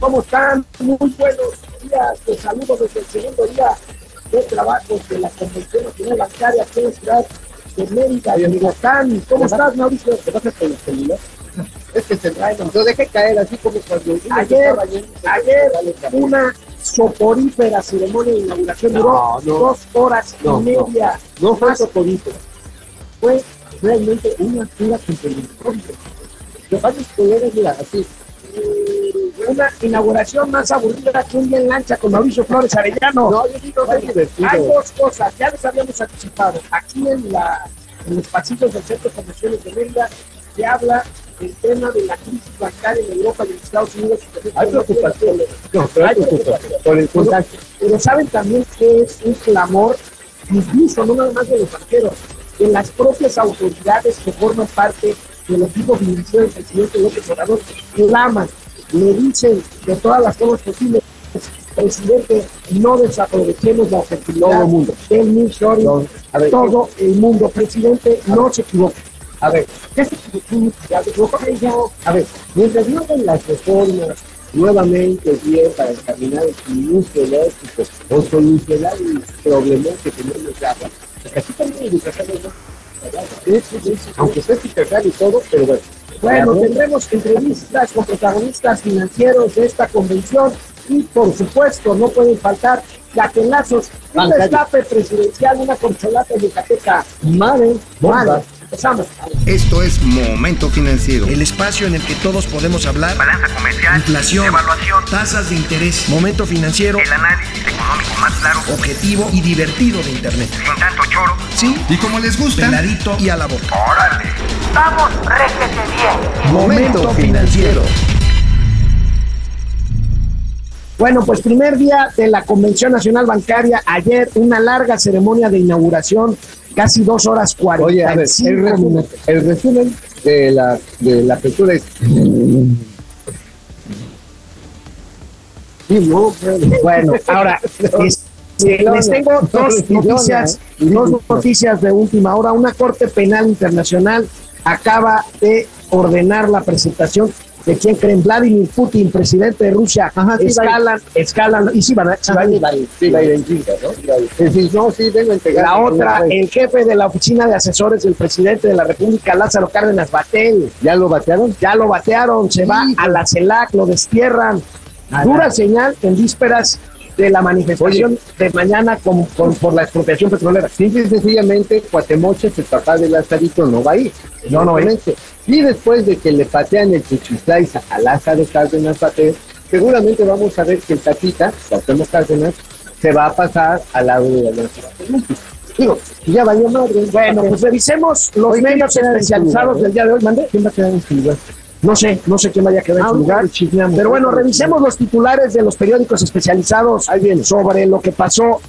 ¿Cómo están? Muy buenos días. Los saludo desde el segundo día de trabajo de la Convención Nacional Bancaria aquí en la ciudad de Mérida, de Michoacán. ¿Cómo estás, Mauricio? ¿Qué pasa con el? Es que se trae, no deje caer así como cuando ayer, ayer una soporífera ceremonia de inauguración duró dos horas y media. No, fue soporífera. Fue realmente una pura complementaria. Los varios poderes, mira, así, una inauguración más aburrida que un día en lancha con Mauricio Flores Arellano. No, yo digo Hay dos cosas, ya les habíamos anticipado. Aquí en, la, en los pasillos del Centro de Convenciones de Mérida se habla del tema de la crisis bancaria en Europa y en Estados Unidos. Hay preocupación. No, pero hay preocupación por el. Pero saben también que es un clamor, incluso no nada más de los banqueros, de las propias autoridades que forman parte del equipo financiero del presidente López Obrador claman, le dicen de todas las formas posibles, presidente, no desaprovechemos la oportunidad Todo el mundo. del nearshoring, No, ver, todo el mundo, presidente, no se equivoque. A ver, ¿Qué se equivocó? a ver, mientras no las reformas nuevamente bien para encaminar el suministro eléctrico o solucionar el problema que tenemos de agua, porque aquí también educación ¿no? Sí, sí, sí, sí, aunque eficaz y todo, pero bueno. Bueno, tendremos entrevistas con protagonistas financieros de esta convención y, por supuesto, no pueden faltar gatelazos, un destape presidencial, una corcholata yucateca. Madre, Vale, empezamos. Esto es Momento Financiero. El espacio en el que todos podemos hablar. balanza comercial, Inflación, evaluación, tasas de interés, momento financiero, el análisis económico más claro, objetivo y divertido de Internet. sin tanto choro. Sí, Y como les gusta, peladito y a la boca. ¡Órale! ¡Vamos, réjete bien! Momento financiero. Bueno, pues primer día de la Convención Nacional Bancaria, ayer una larga ceremonia de inauguración, casi dos horas Oye, a ver, 45 el resumen, el resumen de la, de la apertura es... Bueno. Ahora, es- les tengo dos No, noticias, no, no. dos noticias de última hora. Una Corte Penal Internacional acaba de ordenar la presentación de quien creen Vladimir Putin, presidente de Rusia. Ajá, sí, escalan, escalan, y sí, van a- sí. Sí, ¿no? No, sí, vengo. La otra, el jefe de la oficina de asesores del presidente de la República, Lázaro Cárdenas Batel, ¿Ya lo batearon? ya lo batearon, se va a la CELAC, lo destierran. Dura señal en vísperas de la manifestación de mañana con, con- por la expropiación petrolera. Simple y sencillamente, Cuatemoches, el papá de Lazarito, no va a ir. No, no. Obviamente. Y después de que le patean el Chuchislaiza a Lázaro Cárdenas Batel, seguramente vamos a ver que el Tatita, Cuauhtémoc Cárdenas, se va a pasar al lado de la. Digo, ya valió madre. Bueno, pues revisemos los Oye, ¿quién va a medios su especializados lugar, del día de hoy. ¿Mande? ¿Quién va a quedar en su lugar? No sé, no sé quién vaya a quedar en su lugar. ahorita chismeamos. Pero bueno, revisemos los titulares de los periódicos especializados sobre lo que pasó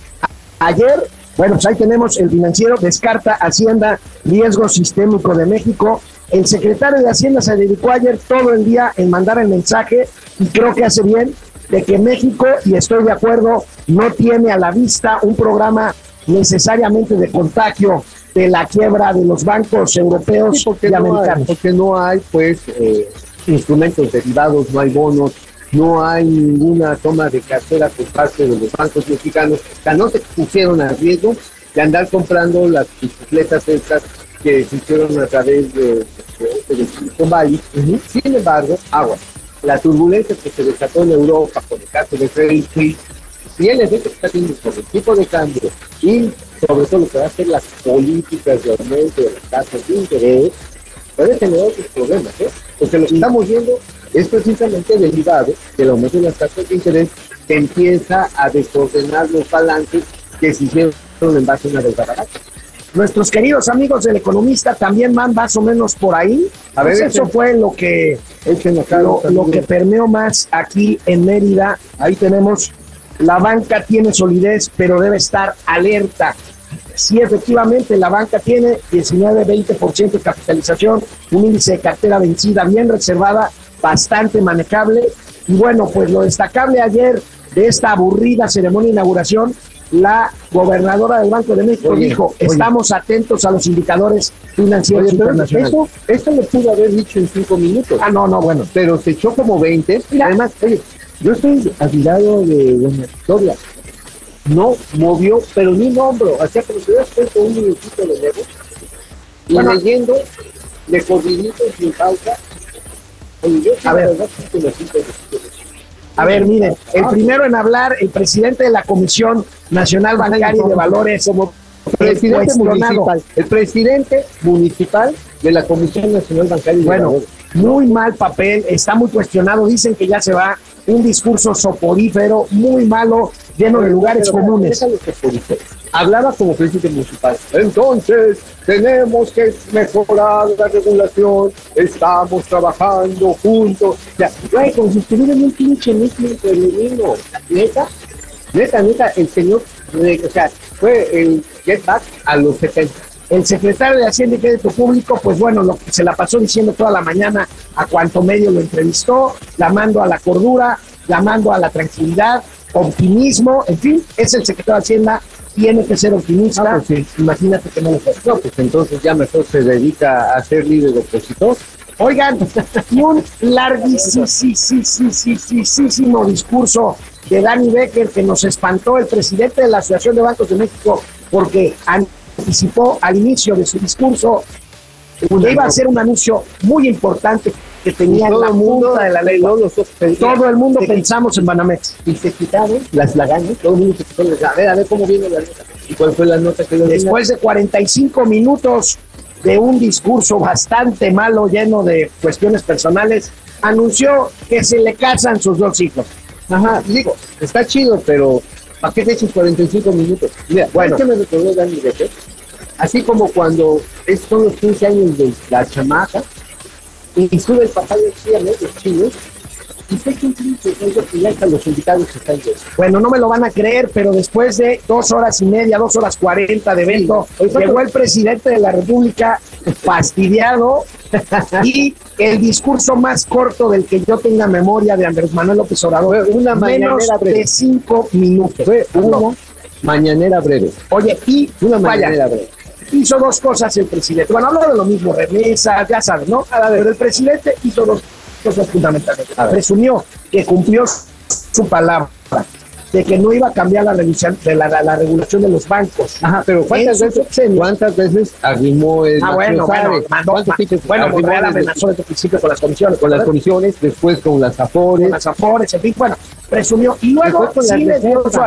ayer. Bueno, pues ahí tenemos el financiero, descarta Hacienda, riesgo sistémico de México. El secretario de Hacienda se dedicó ayer todo el día en mandar el mensaje y creo que hace bien de que México, y estoy de acuerdo, no tiene a la vista un programa necesariamente de contagio de la quiebra de los bancos europeos Sí, porque y no hay, americanos. porque no hay, pues, eh, instrumentos derivados, no hay bonos, no hay ninguna toma de cartera por parte de los bancos mexicanos. O sea, no se pusieron a riesgo de andar comprando las bicicletas estas que se hicieron a través de, de, de Silicon Valley. Sin embargo, agua. La turbulencia que se desató en Europa por el caso de Credit Suisse y el efecto que está teniendo sobre el tipo de cambio y sobre todo lo que va a ser las políticas de aumento de las tasas de interés, puede generar otros problemas, ¿eh? Porque lo que estamos viendo es precisamente derivado del aumento de las tasas de interés que empieza a desordenar los balances que se hicieron en base a una deuda barata. Nuestros queridos amigos del economista también van más o menos por ahí. A ver, Pues eso fue lo que, lo, lo que permeó más aquí en Mérida. Ahí tenemos, la banca tiene solidez, pero debe estar alerta. Sí, efectivamente, la banca tiene 19-20% de capitalización, un índice de cartera vencida bien reservada, bastante manejable. Y bueno, pues lo destacable ayer de esta aburrida ceremonia de inauguración, la gobernadora del Banco de México Oye, dijo, oye. estamos atentos a los indicadores financieros Oye, internacionales. eso, esto lo pudo haber dicho en cinco minutos. Ah, no, no, bueno. pero se echó como 20. Mira. Además, oye, Yo estoy admirado de doña Victoria. No movió, pero ni un hombro. Hacía como si hubiera puesto un minutito de nuevo. Y Bueno. leyendo de corridito sin pausa. Oye, yo A ver. A ver, miren, el primero en hablar, el presidente de la Comisión Nacional Bancaria y de Valores, como presidente cuestionado. municipal, el presidente municipal de la Comisión Nacional Bancaria y de Bueno, Valores. muy mal papel, está muy cuestionado, dicen que ya se va, un discurso soporífero, muy malo, lleno de lugares comunes. Hablaba como presidente municipal. Entonces, tenemos que mejorar la regulación, estamos trabajando juntos. O sea, güey, como si estuviera en un pinche núcleo femenino. Neta, neta, neta, el señor, eh, o sea, fue el get back a los 70. El secretario de Hacienda y Crédito Público, pues bueno, lo se la pasó diciendo toda la mañana a cuanto medio lo entrevistó, llamando a la cordura, llamando a la tranquilidad, optimismo, en fin, es el secretario de Hacienda, tiene que ser optimista. Ah, pues Imagínate que no lo fue. No, pues entonces ya mejor se dedica a ser líder opositor. Oigan, y un larguísimo discurso de Danny Becker que nos espantó el presidente de la Asociación de Bancos de México porque anticipó al inicio de su discurso que iba a ser un anuncio muy importante que tenía en la punta de la ojos, Todo el mundo se- pensamos en Banamex. y se quitaron las lagañas, todo el mundo se quitó las A ver, a ver cómo viene la nota. ¿Y cuál fue la nota que Después de 45 minutos de un discurso bastante malo, lleno de cuestiones personales, anunció que se le casan sus dos hijos. Ajá, digo, está chido, pero ¿para qué te echas 45 minutos? Mira, Bueno. que me recordó Dani? Así como cuando es- son los 15 años de la chamaca y sube el papá de aquí a los chinos y pinche rollo y ya los invitados están llenos. Bueno, no me lo van a creer, pero después de dos horas y media, dos horas cuarenta de evento, Sí. llegó el presidente de la República fastidiado y el discurso más corto del que yo tenga memoria de Andrés Manuel López Obrador, una menos mañanera breve. de cinco minutos. Fue una mañanera breve. Oye, y Una vaya, mañanera breve. Hizo dos cosas el presidente. Bueno, habló de lo mismo, remesas, ya sabes, ¿no? Pero el presidente hizo dos cosas fundamentales. Presumió que cumplió su palabra de que no iba a cambiar la, revisión, de la, la- la regulación de los bancos. Ajá, pero ¿cuántas veces. ¿cuántas veces arrimó el Ah, bueno, bueno, mandó, ¿Cuántos pinches bueno, Monreal amenazó desde el principio con las comisiones, con las comisiones, después con las afores, con las afores, en fin, bueno, presumió. Y luego sí le dio su...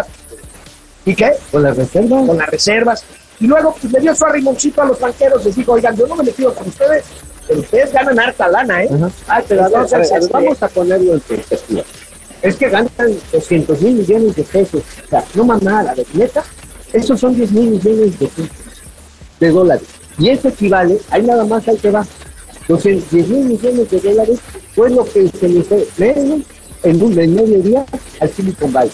¿Y qué? con las reservas. con las reservas. Y luego pues, le dio su arrimoncito a los banqueros, les dijo, oigan, yo no me metido con ustedes, pero ustedes ganan harta lana, ¿eh? Ay, pero A ver, a ver, a ver, entonces, vamos a ponerlo en perspectiva. Es que ganan 200 mil millones de pesos. O sea, no más nada, de neta, esos son 10 mil millones de, pesos, de dólares. Y eso equivale, ahí nada más ahí te va. 200, 10 mil millones de dólares fue lo que se le fue en un medio día al Silicon Valley.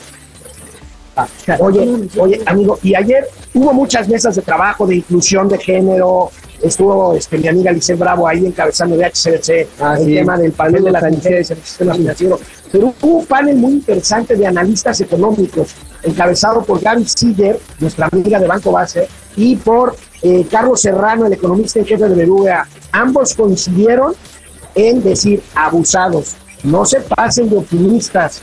Ah, o sea, Oye, oye, amigo, y ayer hubo muchas mesas de trabajo de inclusión de género, estuvo este, mi amiga Lice Bravo ahí encabezando de HCBC Ah, el sí. tema del panel de las mujeres en el sistema financiero, pero hubo un panel muy interesante de analistas económicos, encabezado por Gaby Siller, nuestra amiga de Banco Base, y por eh, Carlos Serrano, el economista en jefe de BBVA. Ambos coincidieron en decir abusados, no se pasen de optimistas,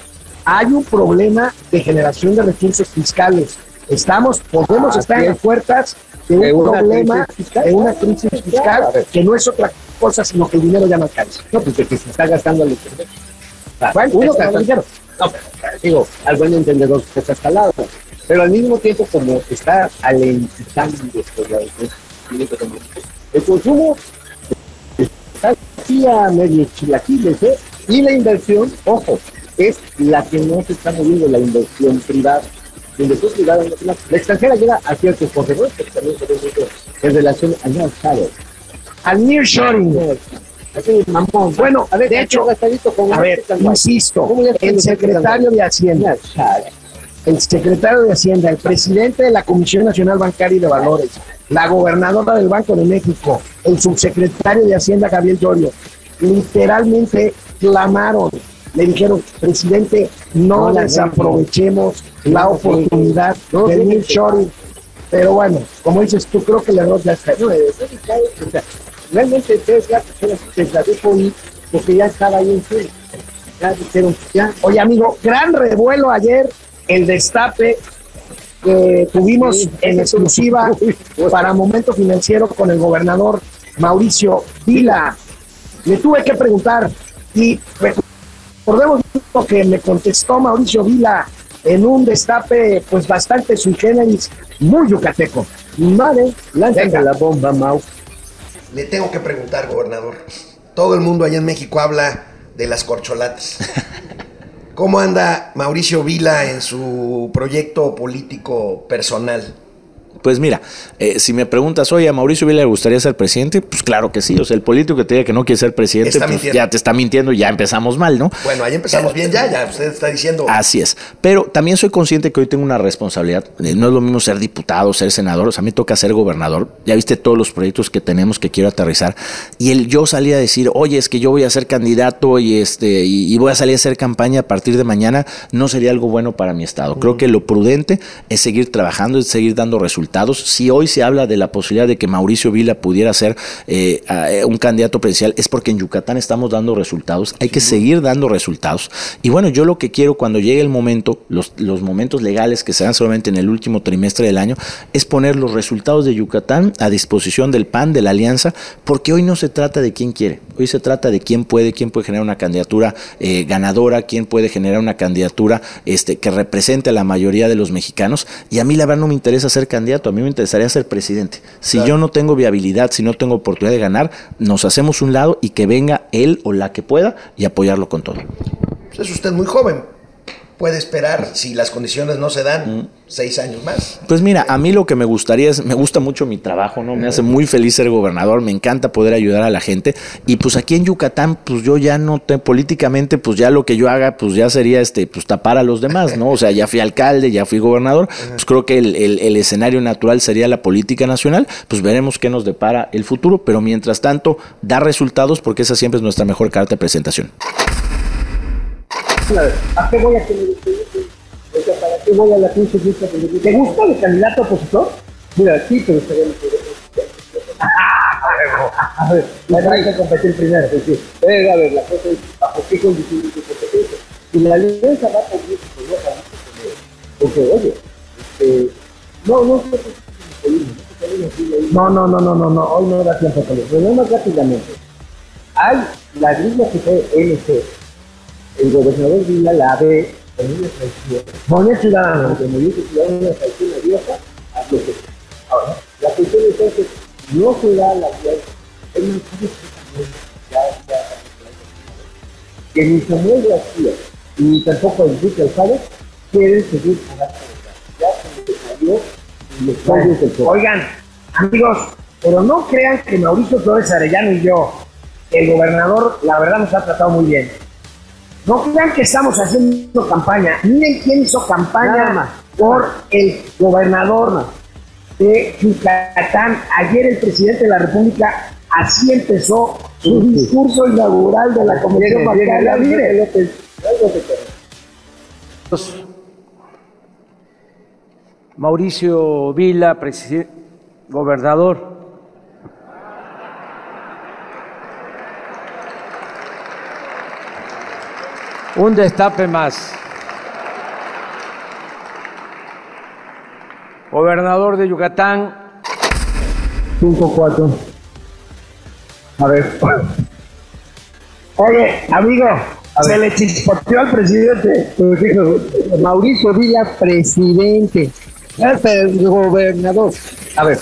hay un problema de generación de recursos fiscales. Estamos, podemos Ah, estar en puertas de un De una problema, fiscal. de una crisis fiscal, que no es otra cosa sino que el dinero ya no alcanza. No, pues que se está gastando al extranjero. Bueno, uno gasta- dijeron. No, digo, al buen entendedor que está escalado. Pero al mismo tiempo, como está alentando el consumo está así a medio chilaquiles, ¿eh? Y la inversión, ojo, es la que no se está moviendo, la inversión privada. La inversión privada, no, la, extranjera llega a ciertos corredores, pero también se ve mucho en relación al mercado. Al nearshoring. Así, mamón. Bueno, a ver, de hecho, con A ver, insisto, ¿Cómo ya el se- secretario de Hacienda, el secretario de Hacienda, el presidente de la Comisión Nacional Bancaria y de Valores, la gobernadora del Banco de México, el subsecretario de Hacienda, Gabriel Llorio, literalmente clamaron, le dijeron, presidente, no No desaprovechemos la oportunidad no, del sí, nearshoring. Pero bueno, como dices tú, creo que el error ya está. No, realmente Tesla, Tesla dejó ir porque ya estaba ahí en fin. Ya dijeron, ya. Oye, amigo, gran revuelo ayer, el destape que tuvimos Sí, en exclusiva estuvo- para Momento Financiero con el gobernador Mauricio Vila. Le tuve que preguntar y recordemos lo que me contestó Mauricio Vila en un destape pues bastante sui generis, muy yucateco. Vale, Venga. la bomba, Mau. Le tengo que preguntar, gobernador. Todo el mundo allá en México habla de las corcholatas. ¿Cómo anda Mauricio Vila en su proyecto político personal? Pues mira, eh, si me preguntas, oye, ¿a Mauricio Vila le gustaría ser presidente? Pues claro que sí. O sea, el político que te diga que no quiere ser presidente, pues ya te está mintiendo y ya empezamos mal, ¿no? Bueno, ahí empezamos bien ya, ya usted está diciendo... Así es. Pero también soy consciente que hoy tengo una responsabilidad. Eh, No es lo mismo ser diputado, ser senador. O sea, a mí me toca ser gobernador. Ya viste todos los proyectos que tenemos que quiero aterrizar. Y el yo salí a decir, oye, es que yo voy a ser candidato y este y, y voy a salir a hacer campaña a partir de mañana, no sería algo bueno para mi estado. Creo que lo prudente es seguir trabajando, es seguir dando resultados. Si hoy se habla de la posibilidad de que Mauricio Vila pudiera ser eh, eh, un candidato presidencial, es porque en Yucatán estamos dando resultados. Hay que seguir dando resultados. Y bueno, yo lo que quiero cuando llegue el momento, los, los momentos legales que se dan solamente en el último trimestre del año, es poner los resultados de Yucatán a disposición del PAN, de la alianza, porque hoy no se trata de quién quiere, hoy se trata de quién puede, quién puede generar una candidatura eh, ganadora, quién puede generar una candidatura este, que represente a la mayoría de los mexicanos. Y a mí la verdad no me interesa ser candidato, a mí me interesaría ser presidente. Si yo no tengo viabilidad, si no tengo oportunidad de ganar, nos hacemos un lado y que venga él o la que pueda y apoyarlo con todo. Pues es usted muy joven. Puede esperar, si las condiciones no se dan, seis años más. Pues mira, a mí lo que me gustaría es, me gusta mucho mi trabajo, ¿no? Me hace muy feliz ser gobernador, me encanta poder ayudar a la gente. Y pues aquí en Yucatán, pues yo ya no te, políticamente, pues ya lo que yo haga, pues ya sería este, pues tapar a los demás, ¿no? O sea, ya fui alcalde, ya fui gobernador, pues creo que el, el- el escenario natural sería la política nacional, pues veremos qué nos depara el futuro, pero mientras tanto, dar resultados, porque esa siempre es nuestra mejor carta de presentación. ¿A qué voy a que me? O sea, ¿para qué voy a la pinche que me ¿Te gusta el candidato opositor? Mira, sí, pero estaría mejor. A ver, Me hay que competir primero. sí, sí. Pero, a ver, la cosa es, ¿bajo qué condiciones de competencia? Si la alianza va por México, no para México, porque, oye, este, no, no sé No, no, no, no, no, no, hoy no da tiempo con eso. Pero más rápidamente. Hay la línea que fue MC. El gobernador Vila la ve en una traición. Ciudadano. Aunque Movimiento Ciudadano una traición a que Ahora, la cuestión entonces no se da la alianza. Es más, ¿sabes qué también? Ya, que ni Samuel García ni tampoco Enrique Alfaro quieren seguir con la Ya se les salió y les salió del pueblo. Oigan, amigos, pero no crean que Mauricio Flores Arellano y yo, el gobernador, la verdad nos ha tratado muy bien. No crean que estamos haciendo campaña. Miren quién hizo campaña más. por el gobernador de Yucatán. Ayer el presidente de la República así empezó su discurso inaugural de la Comisión Bancaria. Mire, algo que Mauricio Vila, presi- gobernador. Un destape más. Gobernador de Yucatán, 5-4. A ver. Oye, amigo, se le chispoteó al presidente. Pues dijo, Mauricio Villa, presidente. El gobernador. A ver,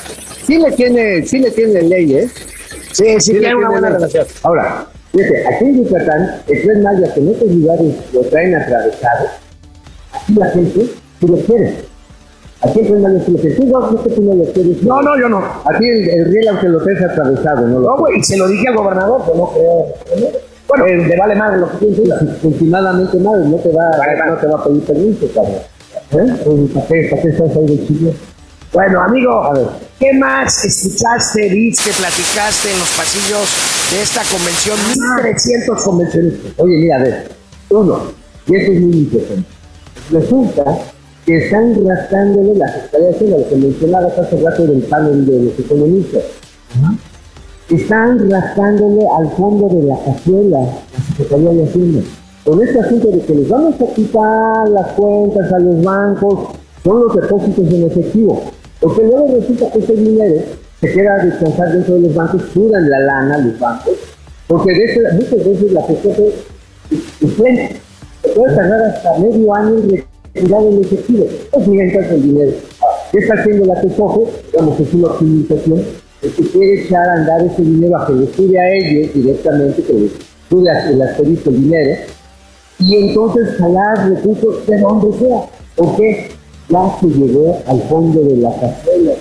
sí le tiene, sí le tiene ley, ¿eh? Sí, sí, Sí le tiene una buena ley. relación. Ahora, fíjate, aquí en Yucatán, el Tren Maya, que en otros lugares lo traen atravesado, aquí la gente sí lo quiere. Aquí el Tren Maya sí lo quiere. Tú no, tú no lo quieres. No, no, yo no. Aquí el, el riel, aunque lo traes atravesado, no lo No, güey, y se lo dije al gobernador, pero no creo. Bueno, eh, le vale madre lo que piense. Últimamente madre, no te va, Vale, no te va a pedir permiso, cabrón. ¿Eh? Pues, ¿Para qué, para qué estás ahí de chile? Bueno, amigo, A ver. ¿Qué más escuchaste, viste, platicaste en los pasillos de esta convención? 1300 convencionistas. Oye, mira, a ver, uno, y esto es muy importante. Resulta que están rascándole la Secretaría de lo que mencionabas hace rato del panel de los economistas. Están rascándole al fondo de la cazuela, la Secretaría de Hacienda. con este asunto de que les vamos a quitar las cuentas a los bancos, son los depósitos en efectivo. Porque luego resulta que ese dinero se queda a descansar dentro de los bancos, sudan la lana los bancos, porque muchas veces la es diferente. Se puede tardar hasta medio año en retirar el efectivo. Pues mientras el dinero. ¿Qué está haciendo la TESOFE? Digamos que es una optimización. Es que quiere echar a andar ese dinero a que le sube a ellos directamente, que les sube el asterisco el dinero, y entonces jalar recursos de donde sea. ¿Por qué? Ya se llegó al fondo de la cazuela.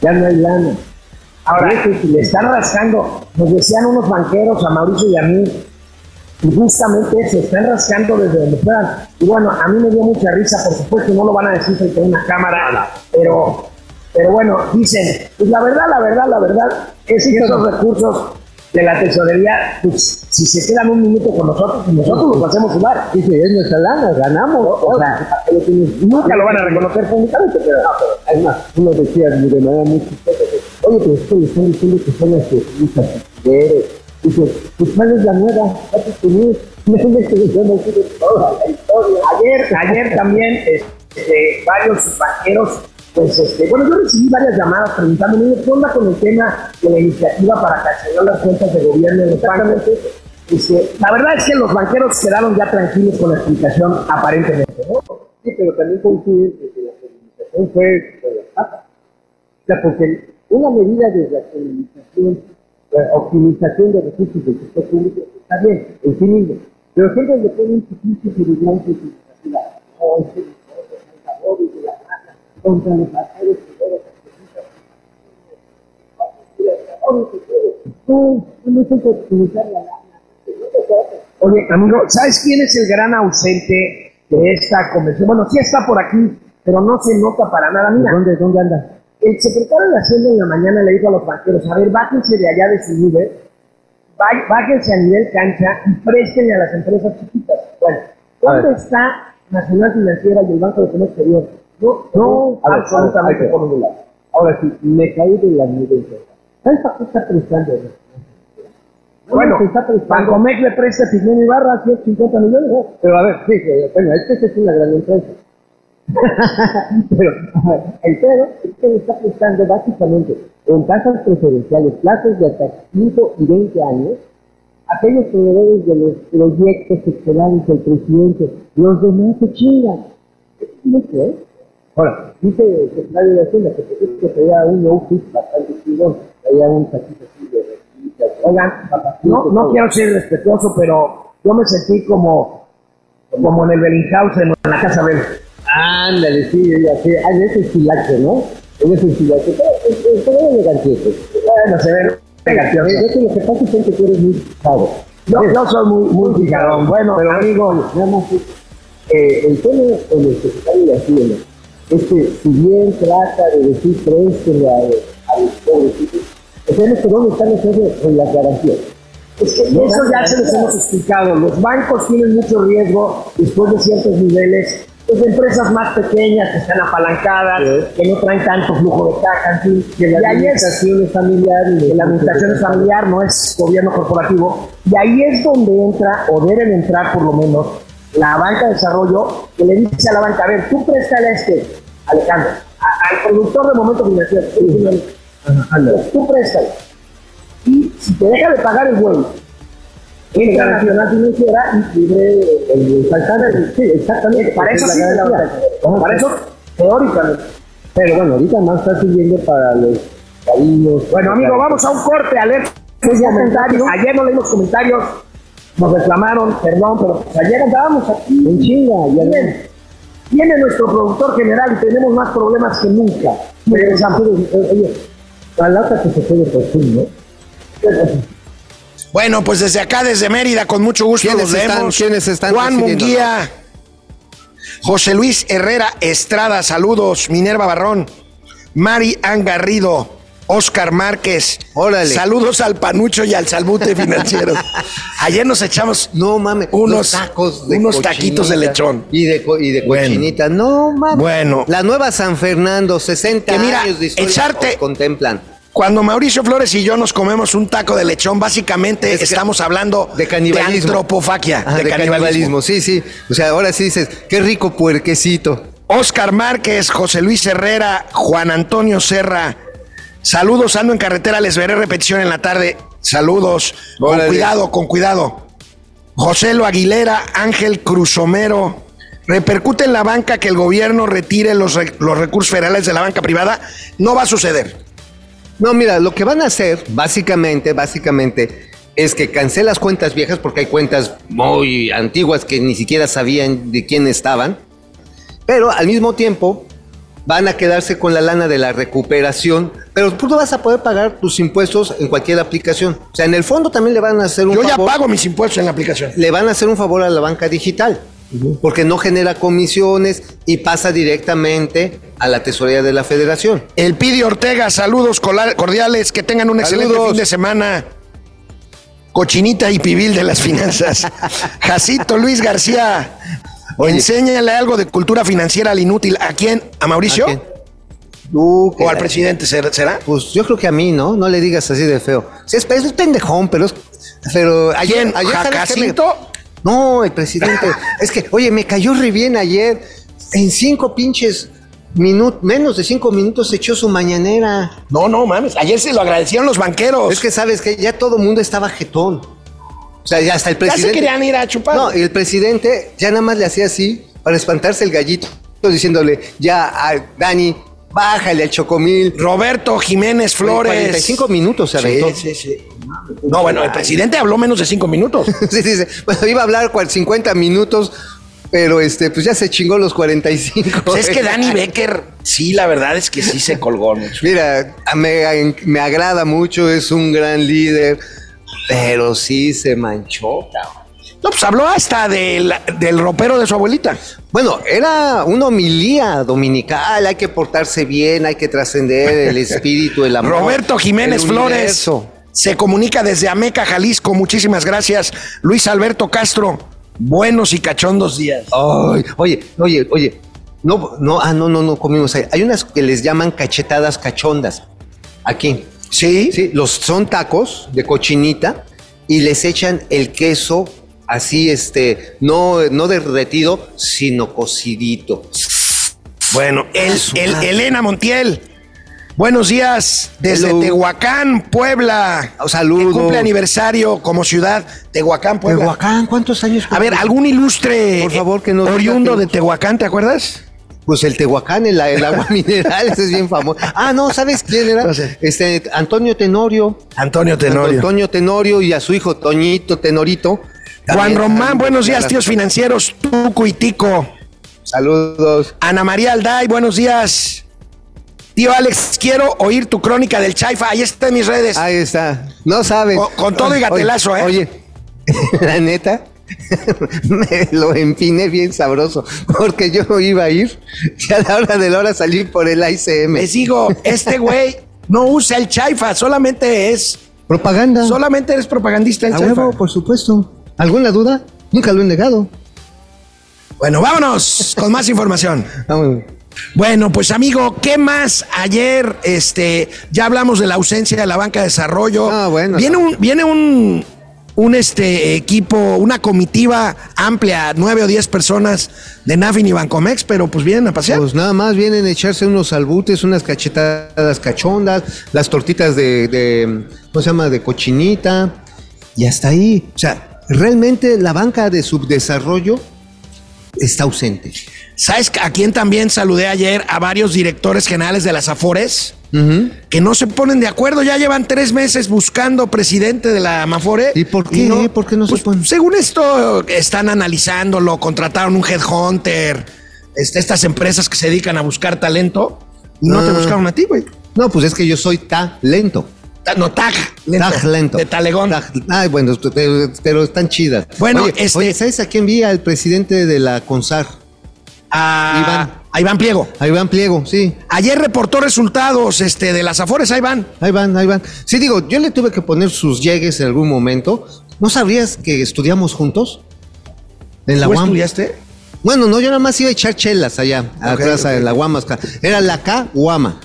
Ya no hay lana. Ahora, le están rascando, nos decían unos banqueros a Mauricio y a mí, y justamente se están rascando desde donde puedan. Y bueno, a mí me dio mucha risa, por supuesto, no lo van a decir frente a una cámara, pero, pero bueno, dicen, pues la verdad, la verdad, la verdad, es que esos recursos de la tesorería, pues si se quedan un minuto con nosotros, pues nosotros los hacemos sudar. Dice, es nuestra lana, ganamos. O sea, nunca lo van a reconocer públicamente, pero... Además, uno decía de manera muy chistosa, oye, pero le están diciendo que son las feministas. Dice, pues ¿cuál es la nueva? ¿Cuál es? No es no. Ayer, ayer también este, varios banqueros, pues este, bueno, yo recibí varias llamadas preguntándome ¿qué onda con el tema de la iniciativa para cancelar las cuentas de gobierno de? Este, la verdad es que los banqueros quedaron ya tranquilos con la explicación, aparentemente, ¿no? Sí, pero también coincide de que la feminización fue. O sea, porque una medida de la la optimización de recursos del sector público, está bien, en sí mismo. Pero siempre le ponen un chiquito y la no, contra los actores que No, no la. Oye, amigo, ¿sabes quién es el gran ausente de esta convención? Bueno, sí está por aquí, pero no se nota para nada. Mira, ¿Dónde, dónde anda? el secretario de Hacienda en la mañana le dijo a los banqueros, a ver, bájense de allá de su nivel, bá- bájense a nivel cancha y préstenle a las empresas chiquitas. Bueno, ¿dónde está Nacional Financiera y el Banco de Comercio Exterior? No, No, a ver, absolutamente ver. Ahora sí, me caí de la nube. ¿Sabes para qué está prestando? Bueno, se está. Bancomex le presta a Pigmenio Ibarra 150 millones. ¿no? Pero a ver, sí, bueno, es que es una gran empresa. Pero a ver, el pedo es que le está prestando básicamente en tasas preferenciales, plazos de hasta 5 y 20 años, aquellos proveedores de los proyectos esperados del presidente, los demás se chingan. ¿No crees? Ahora, dice el secretario de Hacienda que que traía un outfit bastante chingón, traía un saquito así de Oigan, no, no quiero ser respetuoso, pero yo me sentí como, como en el Bellinghausen en la Casa Verde. Ándale, sí, sé. Ah, en ese estilacho, ¿no? En ese estilacho. Pero, eh, pero es elegantito. Bueno, se ve. Eh, es que lo que pasa es que tú eres muy fijado. Yo, yo soy muy, muy fijadón. Bueno, pero amigo, es, eh, el tema con el secretario de Hacienda es que si bien trata de decir préstele a, a los pobrecitos, que dónde están los en las garantías. es que eso ya se los hemos explicado. Los bancos tienen mucho riesgo después de ciertos niveles. Pues de empresas más pequeñas que están apalancadas, que no traen tanto flujo de caja, en fin. Que la administración es familiar que la administración es familiar, no es gobierno corporativo, y ahí es donde entra, o deben entrar por lo menos, la banca de desarrollo, que le dice a la banca, a ver, tú préstale este, Alejandro, a- al productor de momento financiero, pues tú préstale. Y si te deja de pagar el güey, entra la Nacional Financiera y libre el faltante. Sí, exactamente. Para eso sí. Para eso, teóricamente. Pero bueno, ahorita más está sirviendo para los cariños. Bueno, amigo, vamos a un corte a leer sus comentarios. Ayer no leímos comentarios, nos reclamaron, perdón, pero pues ayer andábamos aquí. En chinga, ya Viene, nuestro productor general y tenemos más problemas que nunca. Oye, la lata que se puede ¿no? Bueno, pues desde acá, desde Mérida, con mucho gusto ¿Quiénes los están- leemos. quiénes están Juan? Munguía, José Luis Herrera Estrada, saludos. Minerva Barrón, Mari Ann Garrido, Oscar Márquez. Órale. Saludos al Panucho y al Salbute Financiero. Ayer nos echamos No mames, Unos- tacos de unos taquitos de lechón. Y de, y de Bueno. cochinita. No mames. Bueno. La nueva San Fernando, 60 Que mira, años de historia echarte- contemplan. Cuando Mauricio Flores y yo nos comemos un taco de lechón, básicamente Es que- estamos hablando De canibalismo. antropofagia, Ajá, de, canibalismo. sí, sí. O sea, ahora sí dices, qué rico puerquecito. Oscar Márquez, José Luis Herrera, Juan Antonio Serra. Saludos, ando en carretera, les veré repetición en la tarde. Saludos, con cuidado, con cuidado. José Lo Aguilera, Ángel Cruzomero. ¿Repercute en la banca que el gobierno retire los, los recursos federales de la banca privada? No va a suceder. No, mira, lo que van a hacer, básicamente, básicamente, es que cancelas cuentas viejas porque hay cuentas muy antiguas que ni siquiera sabían de quién estaban, pero al mismo tiempo van a quedarse con la lana de la recuperación, pero tú no vas a poder pagar tus impuestos en cualquier aplicación. O sea, en el fondo también le van a hacer un Yo ya favor. pago mis impuestos en la aplicación. le van a hacer un favor a la banca digital, porque no genera comisiones y pasa directamente a la tesorería de la federación. El Pidi Ortega, saludos cordiales, que tengan un excelente fin de semana. Cochinita y pibil de las finanzas. Jacito Luis García, Oye. enséñale algo de cultura financiera al inútil. ¿A quién? ¿A Mauricio? ¿A quién? ¿O al presidente ser- será? Pues yo creo que a mí, ¿no? No le digas así de feo. Sí, es, es pendejón, pero es. Pero ayer. ¿Quién? ayer ¿sabes qué me- ¿Jacinto? No, el presidente. es que, oye, me cayó re bien ayer. En cinco pinches minutos, menos de cinco minutos echó su mañanera. No, no, mames. Ayer se lo agradecieron los banqueros. Es que sabes que ya todo el mundo estaba jetón. O sea, ya hasta el ya presidente. se querían ir a chupar. No, y el presidente ya nada más le hacía así para espantarse el gallito, diciéndole, ya, a Dani, bájale al chocomil. Roberto Jiménez Flores. 45 minutos se aventó. Sí, sí, sí. No, bueno, el presidente habló menos de cinco minutos. Sí, dice, bueno, iba a hablar cual- 50 minutos, pero este, pues ya se chingó los 45. Pues es que Danny Becker, sí, la verdad es que sí se colgó mucho. Mira, a- me, me agrada mucho, es un gran líder, pero sí se manchó, cabrón. No, pues habló hasta del, del ropero de su abuelita. Bueno, era una homilía dominical, hay que portarse bien, hay que trascender el espíritu, el amor. Roberto Jiménez Flores se comunica desde Ameca, Jalisco. Muchísimas gracias. Luis Alberto Castro, buenos y cachondos días. Ay, oye, oye, oye. No, no, ah, no, no, no comimos ahí. Hay unas que les llaman cachetadas cachondas. Aquí. Sí, Sí, los son tacos de cochinita y les echan el queso así, este, no, no derretido, sino cocidito. Bueno, el, el-. Elena Montiel. Buenos días desde Hello. Tehuacán, Puebla. Oh, saludos. Que cumple aniversario como ciudad Tehuacán, Puebla. Tehuacán, ¿cuántos años? A ver, algún ilustre Por favor, que nos diga oriundo de Tehuacán, ¿te acuerdas? Pues el Tehuacán, el, el agua mineral, ese es bien famoso. Ah, no, ¿sabes quién era? No sé. Este, Antonio Tenorio. Antonio Tenorio. Antonio Tenorio y a su hijo Toñito Tenorito. Juan Román, buenos días, tíos financieros, Tuco y Tico. Saludos. Ana María Alday, buenos días. Tío Alex, quiero oír tu crónica del Chaifa. Ahí está en mis redes. Ahí está. No saben. Con- con todo y gatelazo, ¿eh? Oye, la neta, me lo empiné bien sabroso. Porque yo iba a ir y a la hora de la hora salí por el ICM. Les digo, este güey no usa el Chaifa, solamente es, propaganda. solamente eres propagandista A Chaifa. huevo, por supuesto. ¿Alguna duda? Nunca lo he negado. Bueno, vámonos con más información. Vámonos. Bueno, pues amigo, ¿qué más? Ayer, este, ya hablamos de la ausencia de la banca de desarrollo. Ah, bueno. Viene un, viene un, un este equipo, una comitiva amplia, nueve o diez personas de Nafin y Bancomex, pero pues vienen a pasear. Pues nada más vienen a echarse unos albutes, unas cachetadas cachondas, las tortitas de, de ¿cómo se llama? De cochinita. Y hasta ahí. O sea, realmente la banca de subdesarrollo está ausente. ¿Sabes a quién también saludé ayer? A varios directores generales de las Afores. Que no se ponen de acuerdo, ya llevan tres meses buscando presidente de la Amafore. ¿Y por qué? ¿Por qué no se pues, ponen? Según esto, están analizándolo, contrataron un headhunter, este, estas empresas que se dedican a buscar talento, y no te Ah. buscaron a ti, güey. No, pues es que yo soy talento. Ta- No, tag, lento, Tag lento. De talegón. Tag- Ay, bueno, pero, pero están chidas. Bueno, oye, este- oye, ¿sabes a quién vi? Al presidente de la CONSAR. A Iván. A Iván Pliego. A Iván Pliego, sí. Ayer reportó resultados este, de las Afores, ahí van. Ahí van, ahí van. Sí, digo, yo le tuve que poner sus llegues en algún momento. ¿No sabrías que estudiamos juntos? En la ¿Tú UAM. estudiaste? Bueno, no, yo nada más iba a echar chelas allá, atrás ok. en la UAM. Era la K Guama.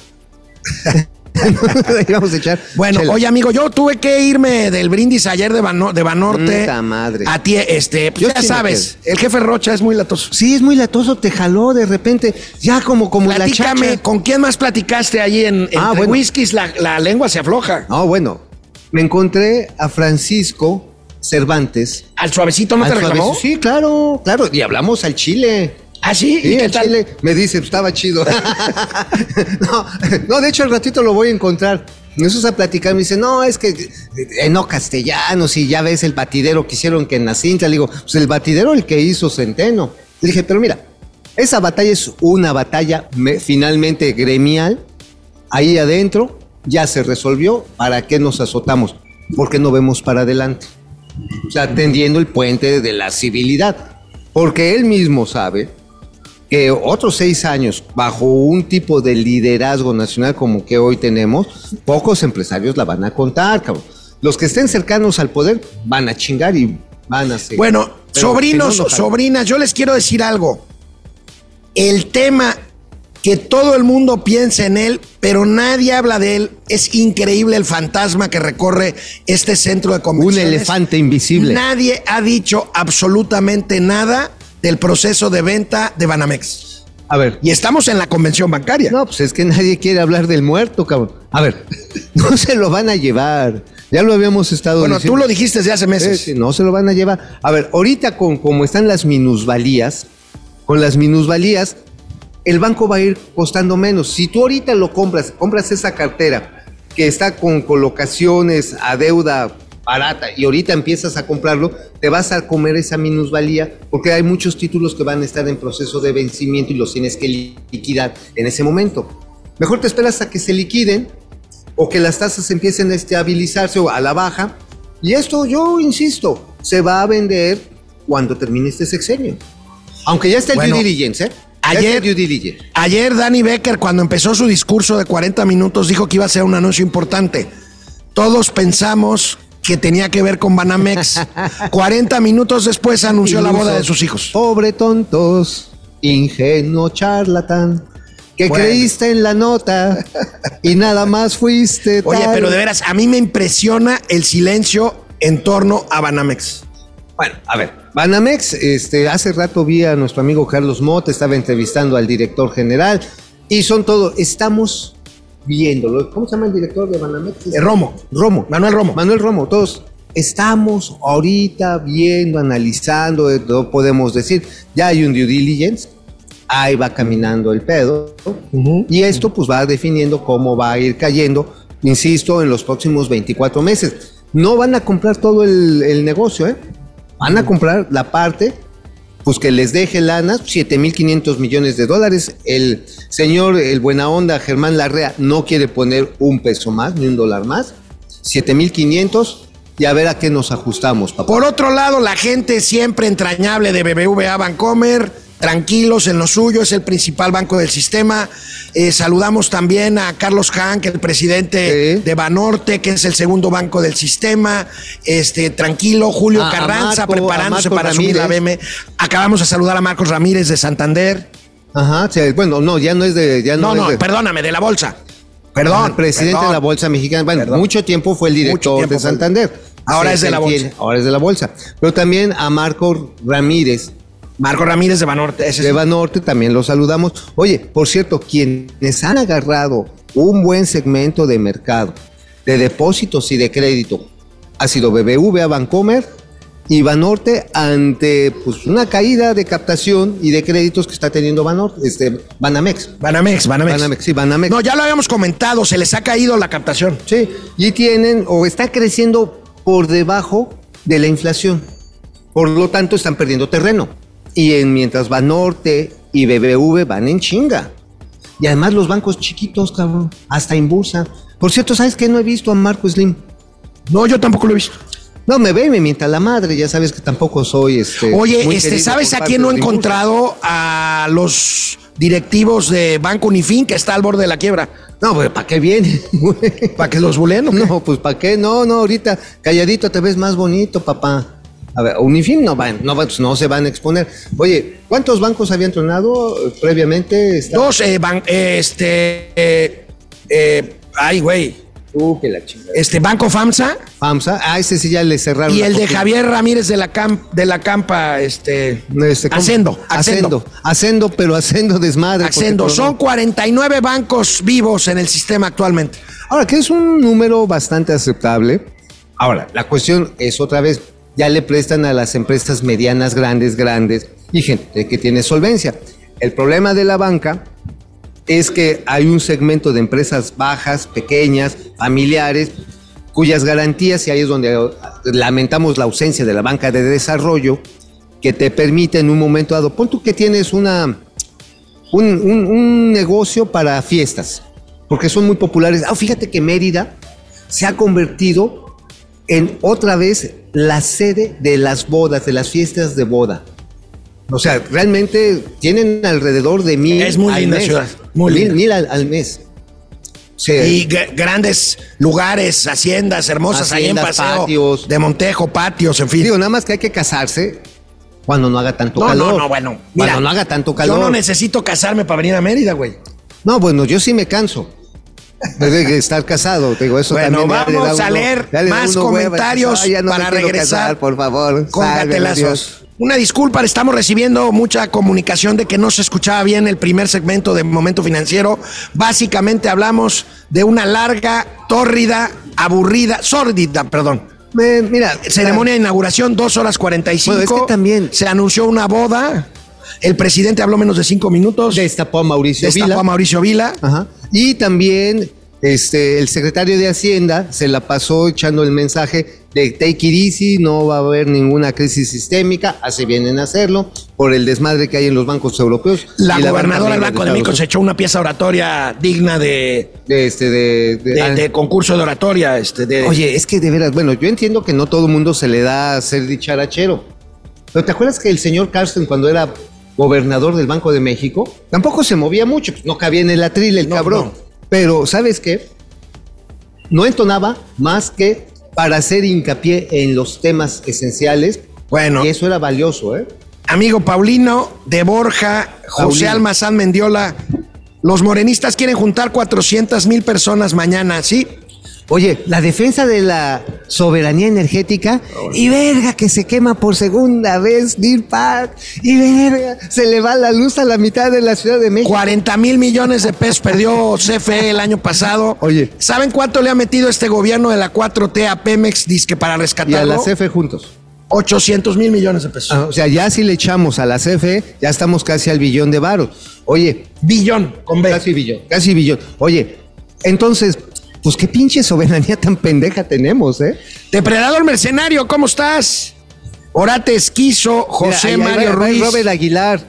A echar. Bueno, chela. oye, amigo, yo tuve que irme del brindis ayer de, Bano- de Banorte. Puta madre. A ti, este, pues Yo ya sabes, el jefe Rocha es muy latoso. Sí, es muy latoso, te jaló de repente, ya como, como la Platícame, chacha. ¿con quién más platicaste allí en Ah, entre bueno. whiskies? La, la lengua se afloja. No, bueno, me encontré a Francisco Cervantes. ¿Al suavecito no Al te reclamó? suavecito. Sí, claro, claro, y hablamos al chile. ¿Ah, sí? Sí, ¿Y qué tal? chile. Me dice, estaba chido. no, no, de hecho al ratito lo voy a encontrar. Nosotros a platicar, me dice, no, es que eh, no castellanos y ya ves el batidero que hicieron que en la cinta. Le digo, pues el batidero el que hizo Centeno. Le dije, pero mira, esa batalla es una batalla me- finalmente gremial. Ahí adentro ya se resolvió. ¿Para qué nos azotamos? Porque no vemos para adelante. O sea, tendiendo el puente de la civilidad. Porque él mismo sabe que otros seis años bajo un tipo de liderazgo nacional como que hoy tenemos, pocos empresarios la van a contar, cabrón. Los que estén cercanos al poder van a chingar y van a seguir. Bueno, Pero sobrinos, si no, no jala. sobrinas, yo les quiero decir algo. El tema que todo el mundo piensa en él, pero nadie habla de él, es increíble el fantasma que recorre este centro de Un convenciones. elefante invisible. Nadie ha dicho absolutamente nada del proceso de venta de Banamex. A ver. Y estamos en la convención bancaria. No, pues es que nadie quiere hablar del muerto, cabrón. A ver, no se lo van a llevar. Ya lo habíamos estado bueno, diciendo. tú lo dijiste desde hace meses. No se lo van a llevar. A ver, ahorita con como están las minusvalías, con las minusvalías, el banco va a ir costando menos. Si tú ahorita lo compras, compras esa cartera que está con colocaciones a deuda barata y ahorita empiezas a comprarlo, te vas a comer esa minusvalía porque hay muchos títulos que van a estar en proceso de vencimiento y los tienes que li- liquidar en ese momento. Mejor te esperas a que se liquiden o que las tasas empiecen a estabilizarse o a la baja. Y esto, yo insisto, se va a vender cuando termine este sexenio. Aunque ya está el Bueno, due diligence, ¿eh? Ayer- due diligence. Ayer Danny Becker, cuando empezó su discurso de 40 minutos, dijo que iba a ser un anuncio importante. Todos pensamos que tenía que ver con Banamex. 40 minutos después anunció la boda de sus hijos. Pobre tontos, ingenuo charlatán, que Bueno. creíste en la nota y nada más fuiste. Oye, pero de veras, a mí me impresiona el silencio en torno a Banamex. Bueno, a ver, Banamex, este, hace rato vi a nuestro amigo Carlos Mott, estaba entrevistando al director general y son todo, estamos viéndolo. ¿Cómo se llama el director de Banamex? Eh, Romo. Romo. Manuel Romo. Manuel Romo, todos estamos ahorita viendo, analizando, eh, no podemos decir, ya hay un due diligence, ahí va caminando el pedo, y esto pues va definiendo cómo va a ir cayendo, insisto, en los próximos 24 meses. No van a comprar todo el, el negocio, ¿eh? Van a comprar la parte pues que les deje lana, 7.500 millones de dólares. El señor, el buena onda Germán Larrea, no quiere poner un peso más, ni un dólar más. 7.500 y a ver a qué nos ajustamos, papá. Por otro lado, la gente siempre entrañable de BBVA Bancomer, tranquilos en lo suyo, es el principal banco del sistema. Eh, saludamos también a Carlos Hank, el presidente Sí. de Banorte, que es el segundo banco del sistema. Este, tranquilo, Julio A- a Carranza Marco- preparándose para subir la Ramírez. BM. Acabamos de saludar a Marcos Ramírez de Santander. Ajá, sí, bueno, no, ya no es de... Ya no, No, no, de- perdóname, de la bolsa. Perdón. el presidente perdón. de la Bolsa Mexicana. Bueno, Perdón. mucho tiempo fue el director de Santander. Ahora es de la Bolsa. Ahora es de la Bolsa. Pero también a Marco Ramírez Marco Ramírez de Banorte. ese de. Banorte también lo saludamos. Oye, por cierto, quienes han agarrado un buen segmento de mercado de depósitos y de crédito ha sido BBVA Bancomer y Banorte ante pues, una caída de captación y de créditos que está teniendo Banorte, este, Banamex. Banamex, Banamex. Banamex, sí, Banamex. No, ya lo habíamos comentado, se les ha caído la captación. Sí, y tienen o está creciendo por debajo de la inflación. Por lo tanto, están perdiendo terreno. Y en, mientras Banorte y BBV van en chinga. Y además los bancos chiquitos, cabrón, hasta en bolsa. Por cierto, ¿sabes qué? No he visto a Marco Slim. No, yo tampoco lo he visto. No, me ve y me mienta la madre, ya sabes que tampoco soy este. Oye, muy este, ¿sabes a quién no he encontrado? A los directivos de Banco Unifin, que está al borde de la quiebra. No, pues ¿para qué viene? ¿Para que los qué? No, pues ¿para qué? No, no, ahorita calladito te ves más bonito, papá. A ver, Unifin no van, no, van, pues no se van a exponer. Oye, ¿cuántos bancos habían tronado previamente? Dos, eh, ban- este, eh, eh, Ay, güey. Uh, que la chingada. Este, Banco FAMSA FAMSA, ah, ese sí ya le cerraron. y el de. Javier Ramírez de la, de la Campa, este. Este, ¿cómo? Acendo, Acendo. Acendo, pero Acendo desmadre. porque Acendo. todo- Son 49 bancos vivos en el sistema actualmente. Ahora, que es un número bastante aceptable. Ahora, la cuestión es otra vez, ya le prestan a las empresas medianas, grandes, grandes y gente que tiene solvencia. El problema de la banca es que hay un segmento de empresas bajas, pequeñas, familiares, cuyas garantías, y ahí es donde eh, lamentamos la ausencia de la banca de desarrollo, que te permite en un momento dado, pon tú que tienes una, un, un- un negocio para fiestas, porque son muy populares. Ah, fíjate que Mérida se ha convertido en otra vez la sede de las bodas, de las fiestas de boda. O sea, realmente tienen alrededor de mil. Es muy al linda mes. ciudad, muy mil, linda. mil al, al mes. Y grandes lugares, haciendas hermosas ahí en Haciendas, paseo. patios. De Montejo, patios, en fin. digo, nada más que hay que casarse cuando no haga tanto no, calor. no, no, bueno. Cuando Mira, no haga tanto calor. Yo no necesito casarme para venir a Mérida, güey. No, bueno, yo sí me canso. Estar casado, digo, eso Bueno, también da vamos a uno- leer más hueva, comentarios dices, "Ay, ya no me para regresar casar, por favor. Con Sálvame, Dios". gatelazos. Una disculpa, estamos recibiendo mucha comunicación de que no se escuchaba bien el primer segmento de Momento Financiero. Básicamente hablamos de una larga, tórrida, aburrida, sórdida, perdón. Mira, Ceremonia de inauguración, 2 horas 45. Bueno, es que también- Se anunció una boda. El presidente habló menos de cinco minutos. destapó a Mauricio Destapó Vila. a Mauricio Vila. Ajá. Y también este, el secretario de Hacienda se la pasó echando el mensaje de take it easy, no va a haber ninguna crisis sistémica, hace bien en hacerlo, por el desmadre que hay en los bancos europeos. La gobernadora del Banco de Estados México se echó una pieza oratoria digna de, de este, de, de- de- de concurso de oratoria. Este, de, Oye, es que de veras, bueno, yo entiendo que no todo el mundo se le da a ser dicharachero. Pero ¿te acuerdas que el señor Carsten, cuando era gobernador del Banco de México, tampoco se movía mucho? pues, no cabía en el atril el No, cabrón. no. Pero, ¿sabes qué? No entonaba más que para hacer hincapié en los temas esenciales. Bueno. Y eso era valioso, ¿eh? Amigo Paulino de Borja, José. Almazán Mendiola. Los morenistas quieren juntar 400 mil personas mañana, ¿sí? Oye, la defensa de la soberanía energética y verga que se quema por segunda vez Deer Park y verga se le va la luz a la mitad de la Ciudad de México. 40 mil millones de pesos perdió CFE el año pasado. Oye. ¿Saben cuánto le ha metido este gobierno de la 4T a Pemex disque para Y a rescatarlo? la CFE juntos. 800 mil millones de pesos. Ah, o sea, ya si le echamos a la CFE, ya estamos casi al billón de varos. Oye, Billón, con B. casi billón, casi billón. Oye, entonces, pues qué pinche soberanía tan pendeja tenemos, ¿eh? Depredador mercenario, ¿cómo estás? Orate Esquizo, José Mira, ahí- ahí Mario el Ruiz. Robert Aguilar.